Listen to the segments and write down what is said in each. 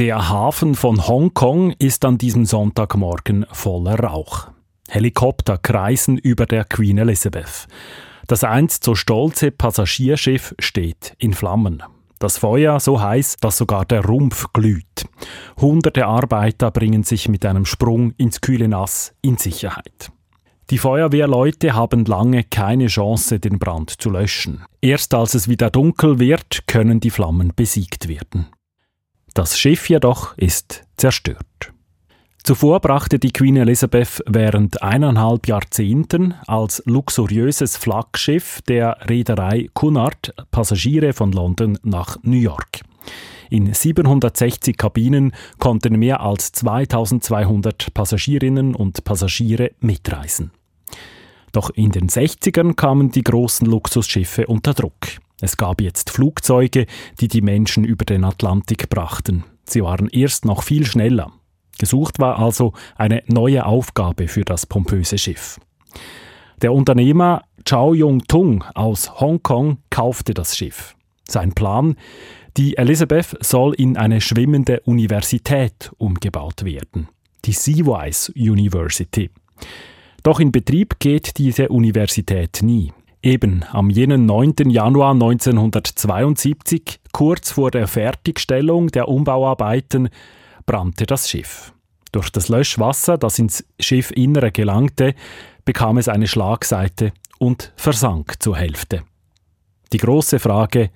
Der Hafen von Hongkong ist an diesem Sonntagmorgen voller Rauch. Helikopter kreisen über der Queen Elizabeth. Das einst so stolze Passagierschiff steht in Flammen. Das Feuer so heiß, dass sogar der Rumpf glüht. Hunderte Arbeiter bringen sich mit einem Sprung ins kühle Nass in Sicherheit. Die Feuerwehrleute haben lange keine Chance, den Brand zu löschen. Erst als es wieder dunkel wird, können die Flammen besiegt werden. Das Schiff jedoch ist zerstört. Zuvor brachte die Queen Elizabeth während eineinhalb Jahrzehnten als luxuriöses Flaggschiff der Reederei Cunard Passagiere von London nach New York. In 760 Kabinen konnten mehr als 2200 Passagierinnen und Passagiere mitreisen. Doch in den 60ern kamen die großen Luxusschiffe unter Druck. Es gab jetzt Flugzeuge, die die Menschen über den Atlantik brachten. Sie waren erst noch viel schneller. Gesucht war also eine neue Aufgabe für das pompöse Schiff. Der Unternehmer Chao Yong-tung aus Hongkong kaufte das Schiff. Sein Plan, die Elizabeth soll in eine schwimmende Universität umgebaut werden, die Seawise University. Doch in Betrieb geht diese Universität nie. Eben am jenen 9. Januar 1972, kurz vor der Fertigstellung der Umbauarbeiten, brannte das Schiff. Durch das Löschwasser, das ins Schiffinnere gelangte, bekam es eine Schlagseite und versank zur Hälfte. Die große Frage,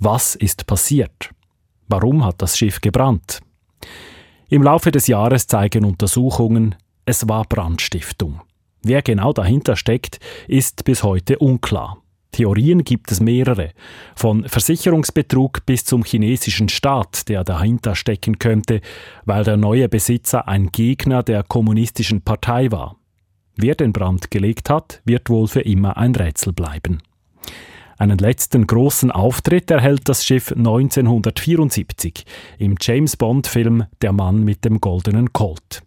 was ist passiert? Warum hat das Schiff gebrannt? Im Laufe des Jahres zeigen Untersuchungen, es war Brandstiftung. Wer genau dahinter steckt, ist bis heute unklar. Theorien gibt es mehrere, von Versicherungsbetrug bis zum chinesischen Staat, der dahinter stecken könnte, weil der neue Besitzer ein Gegner der kommunistischen Partei war. Wer den Brand gelegt hat, wird wohl für immer ein Rätsel bleiben. Einen letzten großen Auftritt erhält das Schiff 1974 im James Bond-Film Der Mann mit dem goldenen Colt.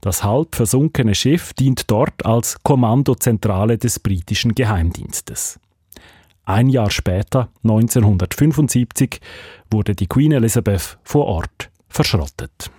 Das halb versunkene Schiff dient dort als Kommandozentrale des britischen Geheimdienstes. Ein Jahr später, 1975, wurde die Queen Elizabeth vor Ort verschrottet.